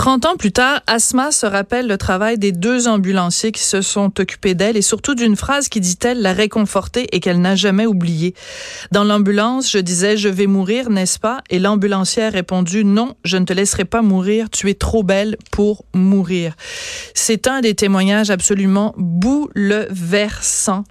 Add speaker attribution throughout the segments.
Speaker 1: 30 ans plus tard, Asma se rappelle le travail des deux ambulanciers qui se sont occupés d'elle et surtout d'une phrase qui dit-elle la réconforter et qu'elle n'a jamais oubliée. Dans l'ambulance, je disais je vais mourir, n'est-ce pas Et l'ambulancière a répondu non, je ne te laisserai pas mourir, tu es trop belle pour mourir. C'est un des témoignages absolument bouleversants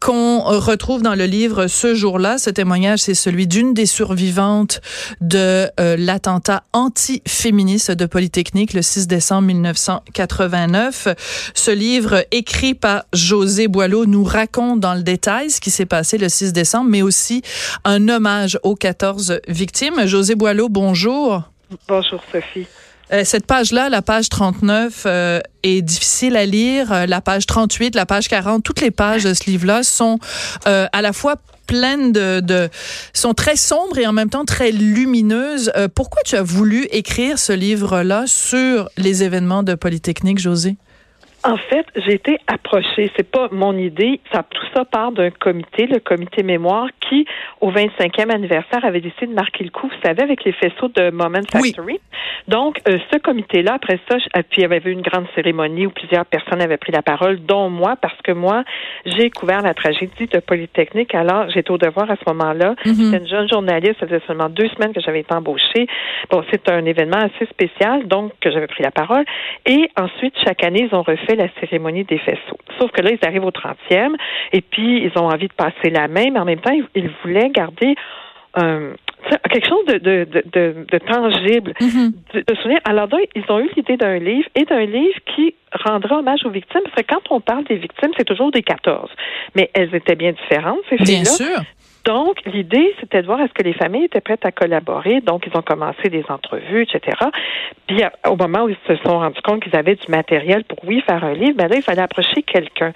Speaker 1: qu'on retrouve dans le livre ce jour-là. Ce témoignage, c'est celui d'une des survivantes de euh, l'attentat anti-féministe de Polytechnique le 6 décembre 1989. Ce livre, écrit par José Boileau, nous raconte dans le détail ce qui s'est passé le 6 décembre, mais aussi un hommage aux 14 victimes. José Boileau, bonjour.
Speaker 2: Bonjour Sophie.
Speaker 1: Euh, cette page-là, la page 39, euh, est difficile à lire. Euh, la page 38, la page 40, toutes les pages de ce livre-là sont à la fois pleines de, de, sont très sombres et en même temps très lumineuses. pourquoi tu as voulu écrire ce livre-là sur les événements de Polytechnique, José?
Speaker 2: En fait, j'ai été approchée. C'est pas mon idée. Ça, tout ça part d'un comité, le comité mémoire, qui, au 25e anniversaire, avait décidé de marquer le coup, vous savez, avec les faisceaux de Moment Factory. Donc, euh, ce comité-là, après ça, puis il y avait eu une grande cérémonie où plusieurs personnes avaient pris la parole, dont moi, parce que moi, j'ai couvert la tragédie de Polytechnique. Alors, j'étais au devoir à ce moment-là. J'étais une jeune journaliste. Ça faisait seulement deux semaines que j'avais été embauchée. Bon, c'est un événement assez spécial, donc, que j'avais pris la parole. Et ensuite, chaque année, ils ont refait la cérémonie des faisceaux. Sauf que là, ils arrivent au 30e et puis ils ont envie de passer la main, mais en même temps, ils, voulaient garder euh, quelque chose de, de, de, de tangible, mm-hmm. de, souvenir. Alors là, ils ont eu l'idée d'un livre et d'un livre qui rendra hommage aux victimes, parce que quand on parle des victimes, c'est toujours des 14. Mais elles étaient bien différentes, ces
Speaker 1: filles-là.
Speaker 2: Donc, l'idée, c'était de voir est-ce que les familles étaient prêtes à collaborer. Donc, ils ont commencé des entrevues, etc. Puis, au moment où ils se sont rendus compte qu'ils avaient du matériel pour, oui, faire un livre, ben là, il fallait approcher quelqu'un.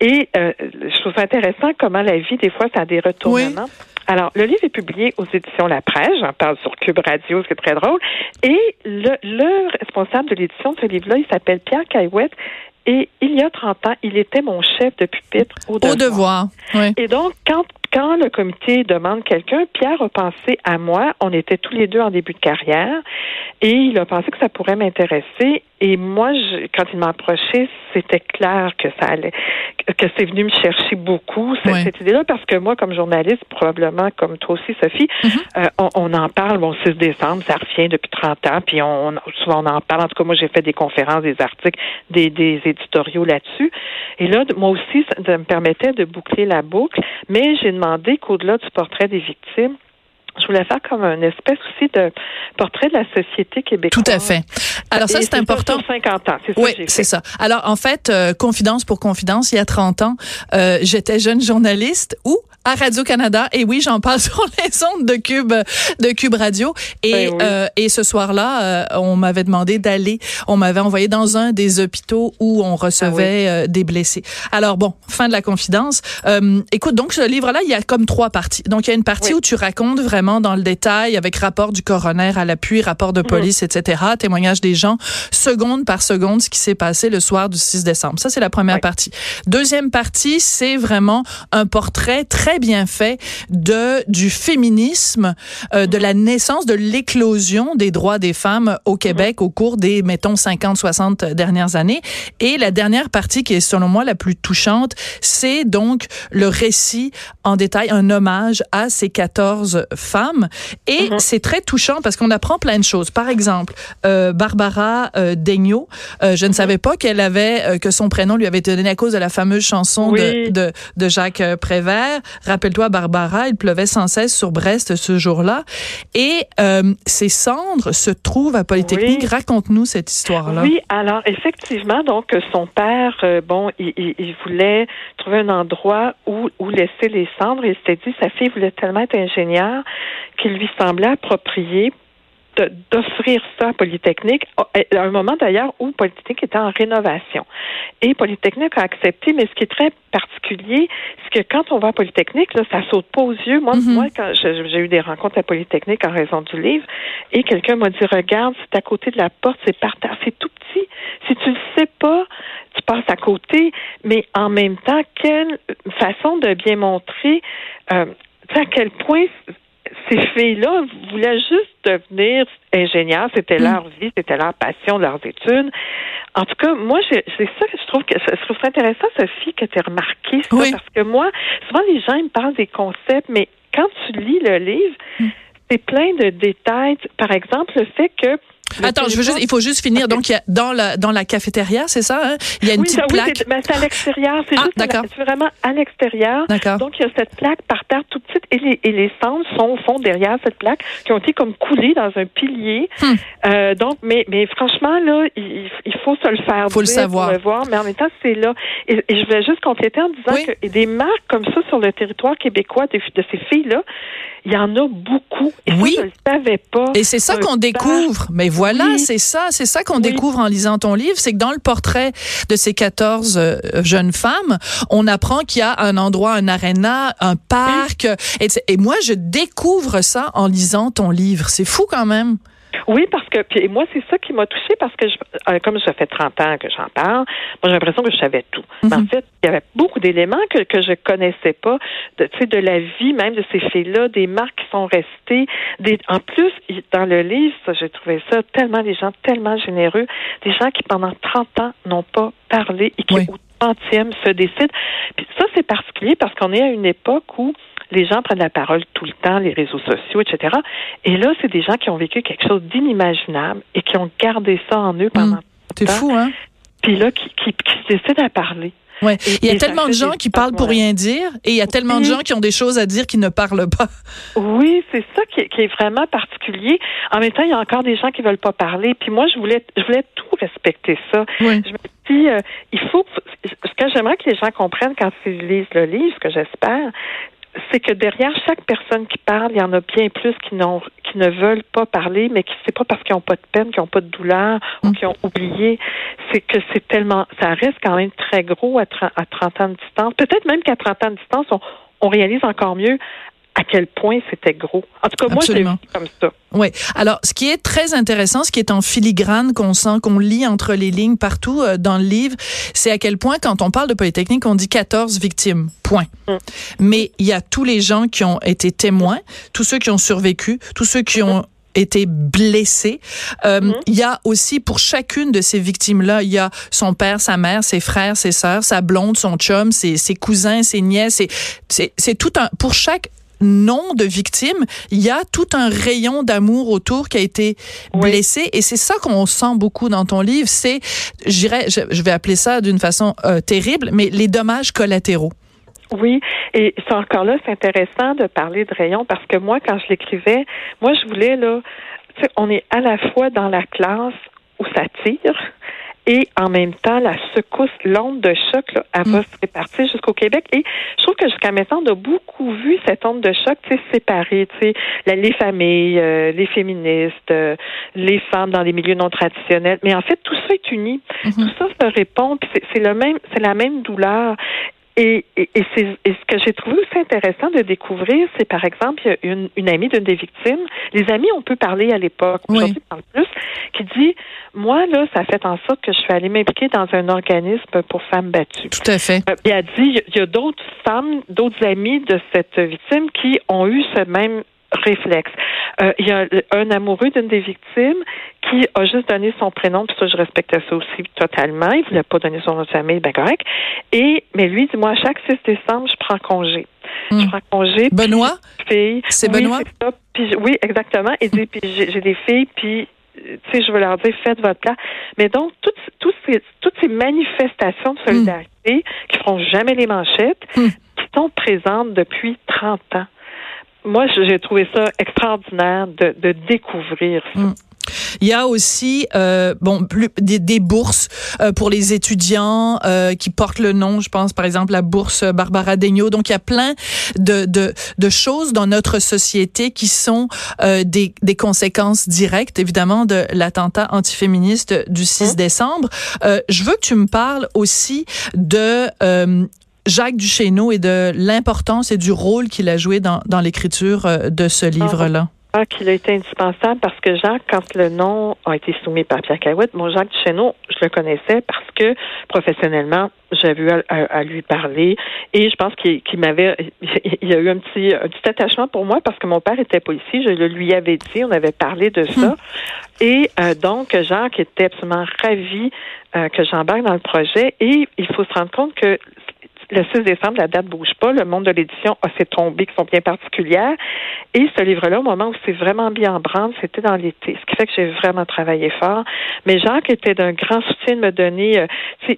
Speaker 2: Et euh, je trouve ça intéressant comment la vie, des fois, ça a des retournements. Alors, le livre est publié aux éditions La Presse. J'en parle sur Cube Radio, c'est très drôle. Et le, le responsable de l'édition de ce livre-là, il s'appelle Pierre Caillouette. Et il y a 30 ans, il était mon chef de pupitre au devoir. Au devoir,
Speaker 1: oui.
Speaker 2: Et donc, quand quand le comité demande quelqu'un, Pierre a pensé à moi. On était tous les deux en début de carrière et il a pensé que ça pourrait m'intéresser. Et moi, je, quand il m'a approché, c'était clair que ça allait, que c'est venu me chercher beaucoup cette, idée-là, parce que moi, comme journaliste, probablement comme toi aussi, Sophie, mm-hmm. euh, on, en parle. Bon, 6 décembre, ça revient depuis 30 ans, puis on, souvent on en parle. En tout cas, moi, j'ai fait des conférences, des articles, des, des éditoriaux là-dessus. Et là, moi aussi, ça me permettait de boucler la boucle, mais j'ai demandé qu'au-delà du portrait des victimes, je voulais faire comme une espèce aussi de portrait de la société québécoise.
Speaker 1: Tout à fait. Alors ça, c'est important.
Speaker 2: Sur 50 ans, c'est ça.
Speaker 1: Oui, c'est ça. Alors en fait, euh, confidence pour confidence, il y a 30 ans, euh, j'étais jeune journaliste ou à Radio-Canada. Et oui, j'en parle sur les ondes de Cube, de Cube Radio. Et, ben euh, et ce soir-là, euh, on m'avait demandé d'aller, on m'avait envoyé dans un des hôpitaux où on recevait ah euh, des blessés. Alors bon, fin de la confidence. écoute, donc ce livre-là, il y a comme trois parties. Donc il y a une partie où tu racontes vraiment dans le détail, avec rapport du coroner à l'appui, rapport de mhm. police, etc., témoignage des gens, seconde par seconde, ce qui s'est passé le soir du 6 décembre. Ça, c'est la première partie. Deuxième partie, c'est vraiment un portrait très bien fait de du féminisme, euh, de la naissance, de l'éclosion des droits des femmes au Québec au cours des, mettons, 50, 60 dernières années. Et la dernière partie qui est, selon moi, la plus touchante, c'est donc le récit en détail, un hommage à ces 14 femmes. Et mhm. c'est très touchant parce qu'on apprend plein de choses. Par exemple, euh, Barbara euh, Daigneault, euh, je ne mhm. savais pas qu'elle avait, euh, que son prénom lui avait été donné à cause de la fameuse chanson de, de, de Jacques Prévert. Rappelle-toi, Barbara, il pleuvait sans cesse sur Brest ce jour-là. Et euh, ces cendres se trouvent à Polytechnique. Raconte-nous cette histoire-là.
Speaker 2: Oui, alors effectivement, donc son père, euh, bon, il, voulait trouver un endroit où, où laisser les cendres. Il s'était dit, sa fille voulait tellement être ingénieure qu'il lui semblait approprié d'offrir ça à Polytechnique, à un moment d'ailleurs où Polytechnique était en rénovation. Et Polytechnique a accepté, mais ce qui est très particulier, c'est que quand on va à Polytechnique, là, ça saute pas aux yeux. Moi, mm-hmm. moi quand j'ai eu des rencontres à Polytechnique en raison du livre, et quelqu'un m'a dit, regarde, c'est à côté de la porte, c'est par terre, c'est tout petit. Si tu le sais pas, tu passes à côté, mais en même temps, quelle façon de bien montrer euh, à quel point ces filles-là voulaient juste devenir ingénieurs. C'était mm. leur vie, c'était leur passion, leurs études. En tout cas, moi, c'est ça que je trouve que je trouve ça intéressant, Sophie, que tu as remarqué ça, parce que moi, souvent les gens ils me parlent des concepts, mais quand tu lis le livre, mm. c'est plein de détails. Par exemple, le fait que
Speaker 1: Attends, je veux juste, il faut juste finir. Donc, il y a dans la dans la cafétéria, c'est ça hein? Il y a une petite plaque.
Speaker 2: Oui, ben, c'est à l'extérieur. C'est ah, juste vraiment à l'extérieur. Donc, il y a cette plaque par terre toute petite et les, et les cendres sont au fond derrière cette plaque qui ont été comme coulées dans un pilier. Hmm. Euh, donc, mais mais franchement là, il, il faut se le faire.
Speaker 1: Faut le savoir.
Speaker 2: le voir. Mais en même temps, c'est là. Et, je vais juste compléter en disant que que des marques comme ça sur le territoire québécois de, de ces filles là, il y en a beaucoup. Et oui. je ne le savais pas.
Speaker 1: Et c'est ça qu'on découvre. Mais voilà, c'est ça. C'est ça qu'on découvre en lisant ton livre. C'est que dans le portrait de ces 14 euh, jeunes femmes, on apprend qu'il y a un endroit, un aréna, un parc. Et, et moi, je découvre ça en lisant ton livre. C'est fou quand même.
Speaker 2: Oui, parce que puis moi c'est ça qui m'a touchée parce que je, euh, comme ça fait 30 ans que j'en parle, moi j'ai l'impression que je savais tout. Mais en mhm. fait, il y avait beaucoup d'éléments que que je connaissais pas, de tu sais de la vie même de ces filles-là, des marques qui sont restées, des en plus dans le livre, j'ai trouvé ça tellement des gens tellement généreux, des gens qui pendant 30 ans n'ont pas parlé et qui au 30e se décident. Puis ça c'est particulier parce qu'on est à une époque où les gens prennent la parole tout le temps, les réseaux sociaux, etc. Et là, c'est des gens qui ont vécu quelque chose d'inimaginable et qui ont gardé ça en eux pendant. Mmh.
Speaker 1: C'est fou, hein?
Speaker 2: Puis là, qui, qui, qui décident à parler.
Speaker 1: Ouais. il y a tellement de gens qui parlent pour rien dire et il y a tellement de gens qui ont des choses à dire qui ne parlent pas.
Speaker 2: Oui, c'est ça qui est, vraiment particulier. En même temps, il y a encore des gens qui veulent pas parler. Puis moi, je voulais, je voulais tout respecter ça. Je me dis, euh, il faut. Ce que j'aimerais que les gens comprennent quand ils lisent le livre, ce que j'espère, c'est que derrière chaque personne qui parle, il y en a bien plus qui n'ont qui ne veulent pas parler, mais qui c'est pas parce qu'ils n'ont pas de peine, qu'ils n'ont pas de douleur ou mm. qu'ils ont oublié. C'est que c'est tellement ça reste quand même très gros à 30, à 30 ans de distance. Peut-être même qu'à 30 ans de distance, on, on réalise encore mieux à quel point c'était gros. En tout cas, moi, j'ai vu comme ça.
Speaker 1: Oui. Alors, ce qui est très intéressant, ce qui est en filigrane, qu'on sent, qu'on lit entre les lignes partout euh, dans le livre, c'est à quel point, quand on parle de Polytechnique, on dit 14 victimes. Point. Mm. Mais il y a tous les gens qui ont été témoins, tous ceux qui ont survécu, tous ceux qui ont été blessés. Euh, mm-hmm. Il y a aussi pour chacune de ces victimes-là, il y a son père, sa mère, ses frères, ses sœurs, sa blonde, son chum, ses, ses cousins, ses nièces. C'est tout un pour chaque nom de victime, il y a tout un rayon d'amour autour qui a été blessé. Et c'est ça qu'on sent beaucoup dans ton livre. C'est, j'irais, je, vais appeler ça d'une façon euh, terrible, mais les dommages collatéraux.
Speaker 2: Oui, et c'est encore là, c'est intéressant de parler de rayon parce que moi, quand je l'écrivais, moi, je voulais, là, on est à la fois dans la classe où ça tire, et en même temps, la secousse, l'onde de choc, là, elle va mm. se répartir jusqu'au Québec. Et je trouve que jusqu'à maintenant, on a beaucoup vu cette onde de choc séparer, tu sais, les familles, euh, les féministes, euh, les femmes dans les milieux non traditionnels. Mais en fait, tout ça est uni. Mm-hmm. Tout ça se répond, puis c'est le même, c'est la même douleur. Et, et, et, ce que j'ai trouvé aussi intéressant de découvrir, c'est par exemple, il y a une, une amie d'une des victimes, les amis, on peut parler à l'époque, aujourd'hui, parle plus, qui dit, moi, là, ça fait en sorte que je suis allée m'impliquer dans un organisme pour femmes battues.
Speaker 1: Tout à fait.
Speaker 2: Euh, il a dit, il y a d'autres femmes, d'autres amis de cette victime qui ont eu ce même réflexe. Euh, il y a un amoureux d'une des victimes qui a juste donné son prénom, puis ça, je respectais ça aussi totalement. Il voulait pas donner son nom de famille, ben correct. Et, mais lui, dit, moi, chaque 6 décembre, je prends congé. Je hmm. prends congé.
Speaker 1: Benoît? C'est Benoît?
Speaker 2: oui, exactement. Il dit, puis j'ai des filles, puis tu sais, je veux leur dire, faites votre plat. Mais donc, toutes, toutes, ces, toutes ces manifestations de solidarité qui qui feront jamais les manchettes, hmm. qui sont présentes depuis 30 ans moi, j'ai trouvé ça extraordinaire de, de découvrir ça. Mm.
Speaker 1: Il y a aussi euh, bon plus, des, des bourses euh, pour les étudiants euh, qui portent le nom, je pense par exemple la bourse Barbara Degnaud. Donc il y a plein de, de, de choses dans notre société qui sont euh, des, des conséquences directes évidemment de l'attentat antiféministe du 6 mmh. décembre. Euh, je veux que tu me parles aussi de Jacques Duchesneau et de l'importance et du rôle qu'il a joué dans, dans l'écriture de ce livre-là
Speaker 2: qu'il a été indispensable parce que Jacques, quand le nom a été soumis par Pierre Cahuette, mon Jacques Duchesneau, je le connaissais parce que professionnellement, j'avais eu à, lui parler et je pense qu'il m'avait, il y a eu un petit, un petit attachement pour moi parce que mon père était policier, je le lui avais dit, on avait parlé de ça. Hmm. Et euh, donc, Jacques était absolument ravi euh, que j'embarque dans le projet et il faut se rendre compte que le 6 décembre, la date bouge pas. Le monde de l'édition a ses tombées qui sont bien particulières. Et ce livre-là, au moment où c'est vraiment bien en branle, c'était dans l'été. Ce qui fait que j'ai vraiment travaillé fort. Mais Jacques était d'un grand soutien de me donner euh,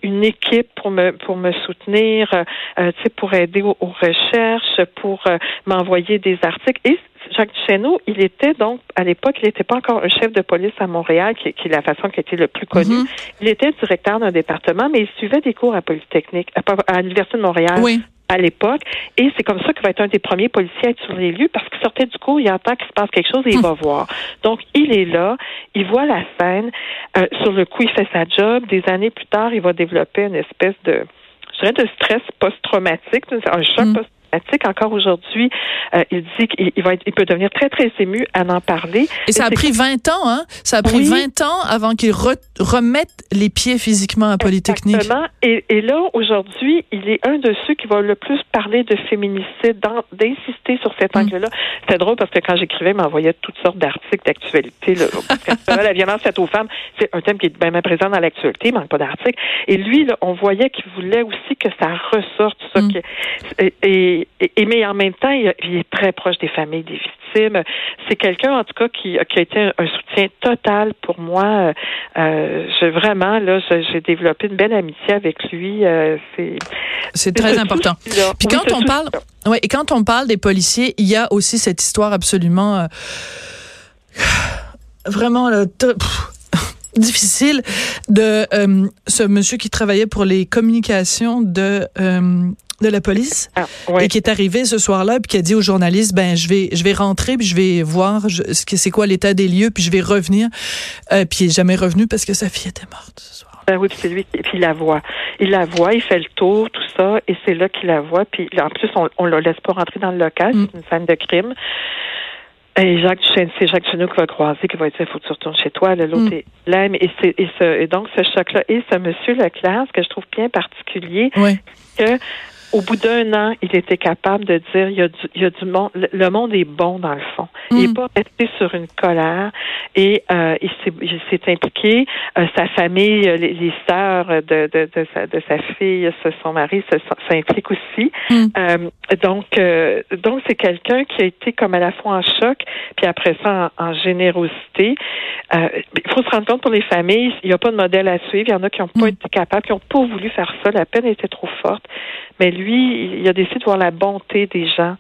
Speaker 2: une équipe pour me pour me soutenir, euh, euh pour aider aux, recherches, pour euh, m'envoyer des articles. Jacques Duchesneau, il était donc, à l'époque, il n'était pas encore un chef de police à Montréal, qui, est la façon qui était le plus connu. Mhm. Il était directeur d'un département, mais il suivait des cours à Polytechnique, à, l'Université de Montréal. à l'époque. Et c'est comme ça qu'il va être un des premiers policiers à être sur les lieux parce qu'il sortait du cours, il entend qu'il se passe quelque chose et il mhm. va voir. Donc, il est là, il voit la scène. Euh, sur le coup, il fait sa job. Des années plus tard, il va développer une espèce de, je dirais, de stress post-traumatique, un choc mhm. Encore aujourd'hui, euh, il dit qu'il va être, il peut devenir très, très ému à en parler.
Speaker 1: Et ça a pris 20 ans, hein? Ça a pris 20 ans avant qu'il remette les pieds physiquement à Polytechnique.
Speaker 2: Exactement. Et, et là, aujourd'hui, il est un de ceux qui va le plus parler de féminicide, d'insister sur cet mm. angle-là. C'est drôle parce que quand j'écrivais, il m'envoyait toutes sortes d'articles d'actualité. la violence faite aux femmes, c'est un thème qui est bien présent dans l'actualité, il manque pas d'articles. Et lui, là, on voyait qu'il voulait aussi que ça ressorte, ça. Mm. et, et, mais en même temps, il, est très proche des familles des victimes. C'est quelqu'un, en tout cas, qui, qui, a été un, soutien total pour moi. Euh, j'ai vraiment, là, j'ai développé une belle amitié avec lui. Euh, c'est
Speaker 1: c'est très important. Puis quand on parle, ouais, et quand on parle des policiers, il y a aussi cette histoire absolument euh, vraiment difficile de euh, ce monsieur qui travaillait pour les communications de euh, de la police ah, et qui est arrivé ce soir-là puis qui a dit aux journalistes ben je vais je vais rentrer puis je vais voir ce que c'est quoi l'état des lieux puis je vais revenir euh, puis il est jamais revenu parce que sa fille était morte ce soir.
Speaker 2: Ben oui, puis c'est lui qui puis il la voit. Il la voit, il fait le tour, tout ça, et c'est là qu'il la voit. Puis en plus, on, on le laisse pas rentrer dans le local, mm. c'est une scène de crime. Et Jacques c'est Jacques Duchesneau qui va croiser, qui va dire, il faut que tu retournes chez toi. L'autre mm. est là. Et, et, ce, et donc, ce choc-là, et ce monsieur Leclerc, ce que je trouve bien particulier, que au bout d'un an, il était capable de dire il y a du, il y a du monde, le monde est bon dans le fond. Il n'est mm. pas resté sur une colère et euh, il s'est impliqué. Euh, sa famille, euh, les, les sœurs de, de, de, sa, de sa fille, son mari s'impliquent aussi. Mm. Euh, donc, euh, donc c'est quelqu'un qui a été comme à la fois en choc, puis après ça en, en générosité. il faut se rendre compte pour les familles, il n'y a pas de modèle à suivre. Il y en a qui n'ont pas mm. été capables, qui n'ont pas voulu faire ça. La peine était trop forte. Mais lui, il a décidé de voir la bonté des gens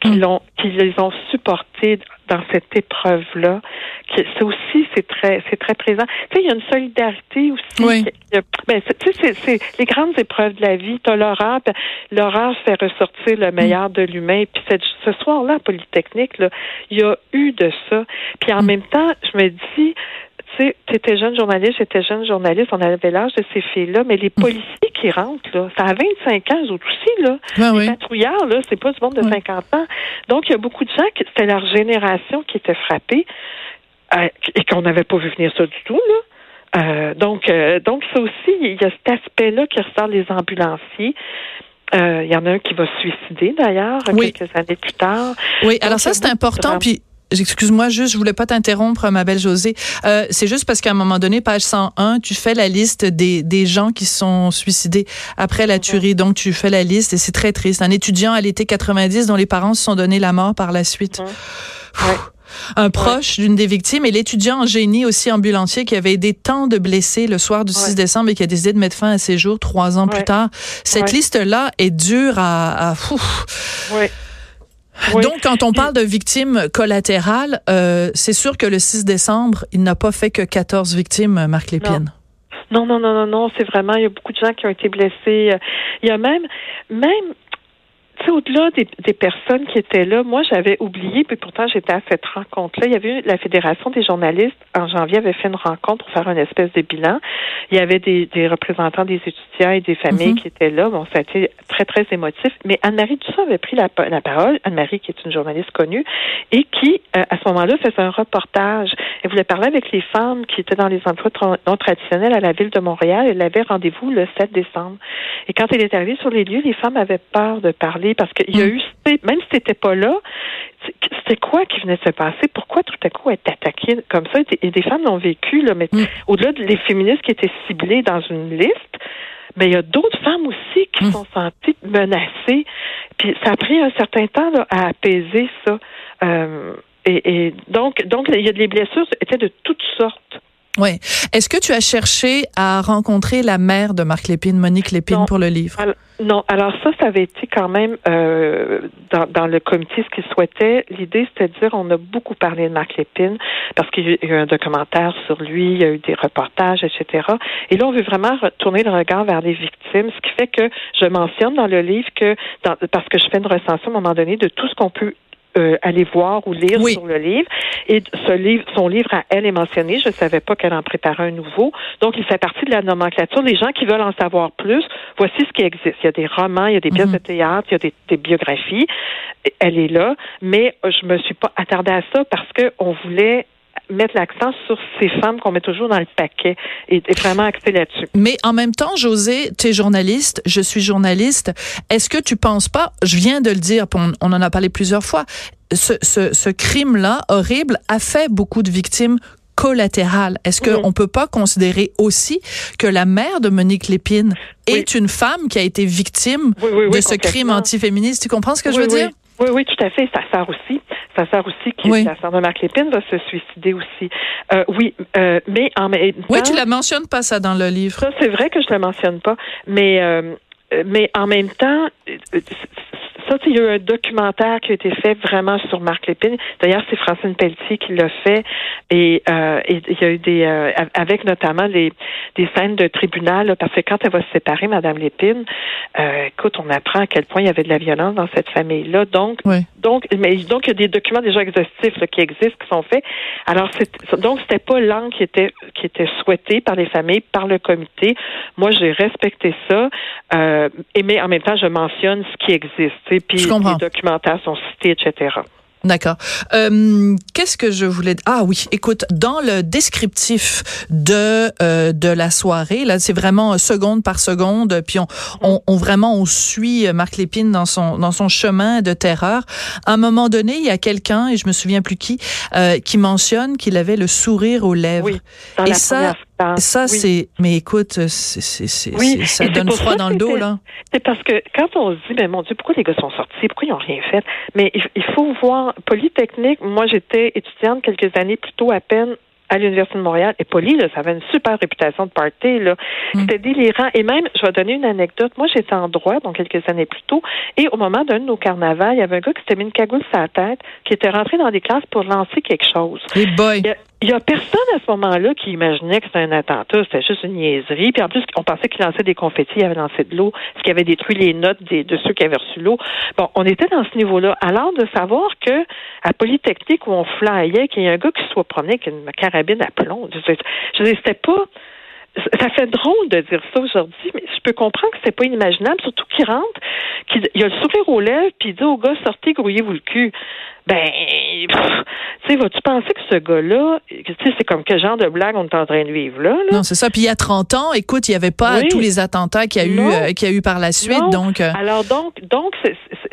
Speaker 2: qui mm. l'ont, qui les ont supportés dans cette épreuve-là. C'est aussi, c'est très, c'est très présent. Tu sais, il y a une solidarité aussi.
Speaker 1: Oui.
Speaker 2: Ben, tu sais, c'est les grandes épreuves de la vie. T'as l'horreur, l'horreur fait ressortir le meilleur de l'humain. Puis ce soir-là, Polytechnique, là, il y a eu de ça. Puis en mm. même temps, je me dis, tu sais, tu étais jeune journaliste, j'étais jeune journaliste, on avait l'âge de ces filles-là, mais les mm. policiers qui rentrent, là, ça a 25 ans, eux autres aussi, là.
Speaker 1: Ah
Speaker 2: les patrouilleurs, là, c'est pas du monde de 50 ans. Donc, il y a beaucoup de gens qui, c'était leur génération qui était frappée euh, et qu'on n'avait pas vu venir ça du tout, là. Euh, donc, euh, donc ça aussi, il y a cet aspect-là qui ressort les ambulanciers. Il y en a un qui va se suicider d'ailleurs quelques années plus tard.
Speaker 1: Oui, alors ça c'est important. Puis Excuse-moi, juste, je voulais pas t'interrompre, ma belle Josée. Euh, c'est juste parce qu'à un moment donné, page 101, tu fais la liste des, des gens qui sont suicidés après la tuerie. Donc, tu fais la liste et c'est très triste. Un étudiant à l'été 90 dont les parents se sont donné la mort par la suite. Un proche d'une des victimes et l'étudiant en génie aussi ambulancier qui avait aidé tant de blessés le soir du 6 décembre et qui a décidé de mettre fin à ses jours trois ans plus tard. Cette liste-là est dure à... à Donc, quand on parle de victimes collatérales, euh, c'est sûr que le 6 décembre, il n'a pas fait que 14 victimes, Marc Lépine.
Speaker 2: Non, non, non, non, non, c'est vraiment, il y a beaucoup de gens qui ont été blessés. Il y a même, même, au-delà des, des, personnes qui étaient là, moi, j'avais oublié, puis pourtant, j'étais à cette rencontre-là. Il y avait eu la Fédération des journalistes, en janvier, avait fait une rencontre pour faire une espèce de bilan. Il y avait des, des représentants des étudiants et des familles mhm. qui étaient là. Bon, ça a été très, très émotif. Mais Anne-Marie Dussault avait pris la, la parole. Anne-Marie, qui est une journaliste connue, et qui, euh, à ce moment-là, faisait un reportage. Elle voulait parler avec les femmes qui étaient dans les emplois non traditionnels à la ville de Montréal. Elle avait rendez-vous le 7 décembre. Et quand elle est arrivée sur les lieux, les femmes avaient peur de parler parce qu'il y a mm. eu, même si t'étais pas là, c'était quoi qui venait de se passer? Pourquoi tout à coup être attaqué comme ça? Et des femmes l'ont vécu, là, mais mm. au-delà des féministes qui étaient ciblées dans une liste, mais il y a d'autres femmes aussi qui mm. sont senties menacées. Puis ça a pris un certain temps là, à apaiser ça. Euh, et, et, donc, donc, il y a des blessures étaient de toutes sortes.
Speaker 1: Oui. Est-ce que tu as cherché à rencontrer la mère de Marc Lépine, Monique Lépine, pour le livre?
Speaker 2: non. Alors ça, ça avait été quand même euh, dans, dans, le comité ce qu'il souhaitait. L'idée, c'était de dire, on a beaucoup parlé de Marc Lépine parce qu'il y a eu un documentaire sur lui, il y a eu des reportages, etc. Et là, on veut vraiment retourner le regard vers les victimes, ce qui fait que je mentionne dans le livre que, dans, parce que je fais une recension à un moment donné de tout ce qu'on peut euh, aller voir ou lire sur le livre. Et ce livre, son livre à elle est mentionné. Je ne savais pas qu'elle en préparait un nouveau. Donc, il fait partie de la nomenclature. Les gens qui veulent en savoir plus, voici ce qui existe. Il y a des romans, il y a des pièces mhm. de théâtre, il y a des, des, biographies. Elle est là, mais je me suis pas attardée à ça parce qu'on voulait mettre l'accent sur ces femmes qu'on met toujours dans le paquet et, vraiment axer là-dessus.
Speaker 1: Mais en même temps, José, tu es journaliste, je suis journaliste. Est-ce que tu penses pas, je viens de le dire, on, on en a parlé plusieurs fois, ce, ce, ce crime-là horrible a fait beaucoup de victimes collatérales. Est-ce qu'on ne peut pas considérer aussi que la mère de Monique Lépine est une femme qui a été victime de ce crime antiféministe? Tu comprends ce que je veux dire?
Speaker 2: Oui, oui, tout à fait. Ça sert aussi. Ça sert aussi qui oui. la sœur de Marc Lépine va se suicider aussi. Euh, oui, euh, mais en même temps,
Speaker 1: Oui, tu la mentionnes pas ça dans le livre.
Speaker 2: Ça, c'est vrai que je la mentionne pas, mais euh, mais en même temps, ça, il y a eu un documentaire qui a été fait vraiment sur Marc Lépine. D'ailleurs, c'est Francine Pelletier qui l'a fait. Et, euh, il y a eu des euh, avec notamment les des scènes de tribunal, parce que quand elle va se séparer, Madame Lépine, euh, écoute, on apprend à quel point il y avait de la violence dans cette famille-là. Donc, donc, mais donc il y a des documents déjà exhaustifs qui existent, qui sont faits. Alors, c'est donc c'était pas l'angle qui était qui était souhaité par les familles, par le comité. Moi, j'ai respecté ça. Euh, et mais en même temps, je mentionne ce qui existe puis les documentaires sont cités, etc.
Speaker 1: D'accord. Euh, Qu'est-ce que je voulais Ah oui, écoute, dans le descriptif de euh, de la soirée, là, c'est vraiment seconde par seconde, puis on, on, on, vraiment on suit Marc Lépine dans son dans son chemin de terreur. À un moment donné, il y a quelqu'un et je me souviens plus qui euh, qui mentionne qu'il avait le sourire aux lèvres.
Speaker 2: Oui, dans
Speaker 1: et
Speaker 2: la
Speaker 1: ça, ça, c'est. Mais écoute, c'est, ça donne froid dans le dos, là.
Speaker 2: C'est parce que quand on se dit, mais mon Dieu, pourquoi les gars sont sortis? Pourquoi ils n'ont rien fait? Mais il, faut voir, Polytechnique, moi, j'étais étudiante quelques années plus tôt à peine à l'Université de Montréal. Et Poly, là, ça avait une super réputation de party. Là. Mm. C'était délirant. Et même, je vais donner une anecdote. Moi, j'étais en droit, donc quelques années plus tôt. Et au moment d'un de nos carnavals, il y avait un gars qui s'était mis une cagoule sur la tête, qui était rentré dans des classes pour lancer quelque chose.
Speaker 1: Hey boy.
Speaker 2: Il y a personne à ce moment-là qui imaginait que c'était un attentat, c'était juste une niaiserie. Puis en plus, on pensait qu'il lançait des confettis, il avait lancé de l'eau, ce qui avait détruit les notes de ceux qui avaient reçu l'eau. Bon, on était dans ce niveau-là. Alors de savoir que à Polytechnique où on flyait, qu'il y a un gars qui soit promené avec une carabine à plomb, je, je, je c'était pas ça fait drôle de dire ça aujourd'hui, mais je peux comprendre que c'est pas inimaginable, surtout qu'il rentre, qu'il il a le sourire aux lèvres, puis il dit au gars, sortez, grouillez-vous le cul. Ben, tu sais, vas-tu penser que ce gars-là, tu sais, c'est comme quel genre de blague on est en train de vivre là?
Speaker 1: Non, c'est ça. Puis il y a 30 ans, écoute, il n'y avait pas tous les attentats qu'il y a eu, euh, qu'il y a eu par la suite, donc. Euh.
Speaker 2: Alors donc, donc,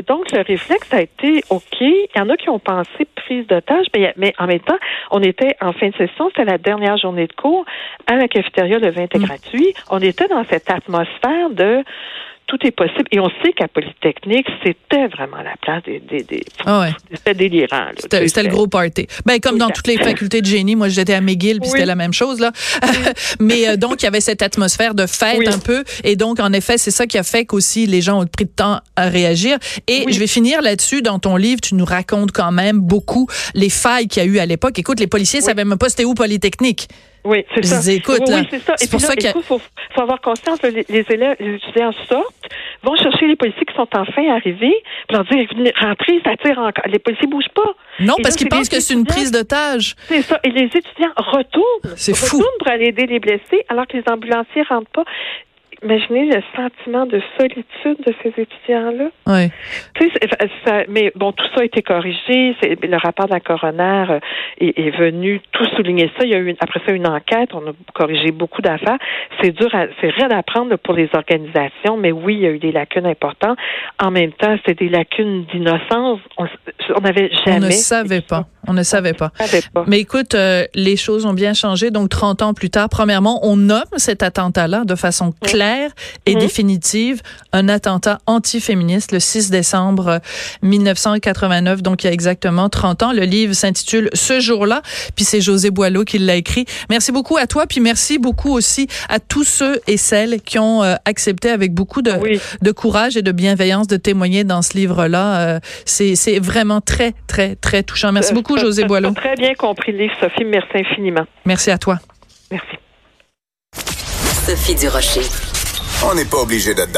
Speaker 2: donc le réflexe a été ok. Il y en a qui ont pensé prise d'otage, mais, mais en même temps, on était en fin de session, c'était la dernière journée de cours à la cafétéria, le vin était mm. gratuit. On était dans cette atmosphère de tout est possible. Et on sait qu'à Polytechnique, c'était vraiment la place des... des, des
Speaker 1: ah ouais.
Speaker 2: C'était délirant.
Speaker 1: C'était le gros party. Ben, comme dans toutes les facultés de génie, moi j'étais à McGill, puis c'était la même chose. là. Mais euh, donc, il y avait cette atmosphère de fête un peu. Et donc, en effet, c'est ça qui a fait qu'aussi les gens ont pris de temps à réagir. Et je vais finir là-dessus. Dans ton livre, tu nous racontes quand même beaucoup les failles qu'il y a eu à l'époque. Écoute, les policiers savaient même pas c'était où Polytechnique.
Speaker 2: Oui, c'est ça.
Speaker 1: écoute,
Speaker 2: oui, c'est ça. Et pour ça qu'il faut, faut, avoir conscience, les, les, élèves, les étudiants sortent, vont chercher les policiers qui sont enfin arrivés, puis leur dire, rentrez, ça tire encore. Les policiers bougent pas.
Speaker 1: Non, parce qu'ils pensent que c'est une prise d'otage.
Speaker 2: C'est ça. Et les étudiants retournent.
Speaker 1: C'est fou.
Speaker 2: Retournent pour aller aider les blessés, alors que les ambulanciers rentrent pas imaginez le sentiment de solitude de ces étudiants-là.
Speaker 1: Oui.
Speaker 2: Tu sais, ça, mais bon, tout ça a été corrigé. Le rapport de la coroner euh, est, est, venu tout souligner ça. Il y a eu après ça une enquête. On a corrigé beaucoup d'affaires. C'est dur, c'est rien à prendre pour les organisations, mais oui, il y a eu des lacunes importantes. En même temps, c'était des lacunes d'innocence. On n'avait jamais.
Speaker 1: On ne savait pas. On ne
Speaker 2: savait pas.
Speaker 1: Mais écoute, euh, les choses ont bien changé. Donc, 30 ans plus tard, premièrement, on nomme cet attentat-là de façon claire et mhm. définitive un attentat antiféministe le 6 décembre 1989, donc il y a exactement 30 ans. Le livre s'intitule Ce jour-là, puis c'est José Boileau qui l'a écrit. Merci beaucoup à toi, puis merci beaucoup aussi à tous ceux et celles qui ont euh, accepté avec beaucoup de, de courage et de bienveillance de témoigner dans ce livre-là. Euh, c'est vraiment très, très, très touchant. Merci euh, beaucoup, José Boileau.
Speaker 2: Très bien compris le livre, Sophie. Merci infiniment.
Speaker 1: Merci à toi.
Speaker 2: Merci.
Speaker 3: Sophie Durocher.
Speaker 4: On n'est pas obligé d'être d'accord.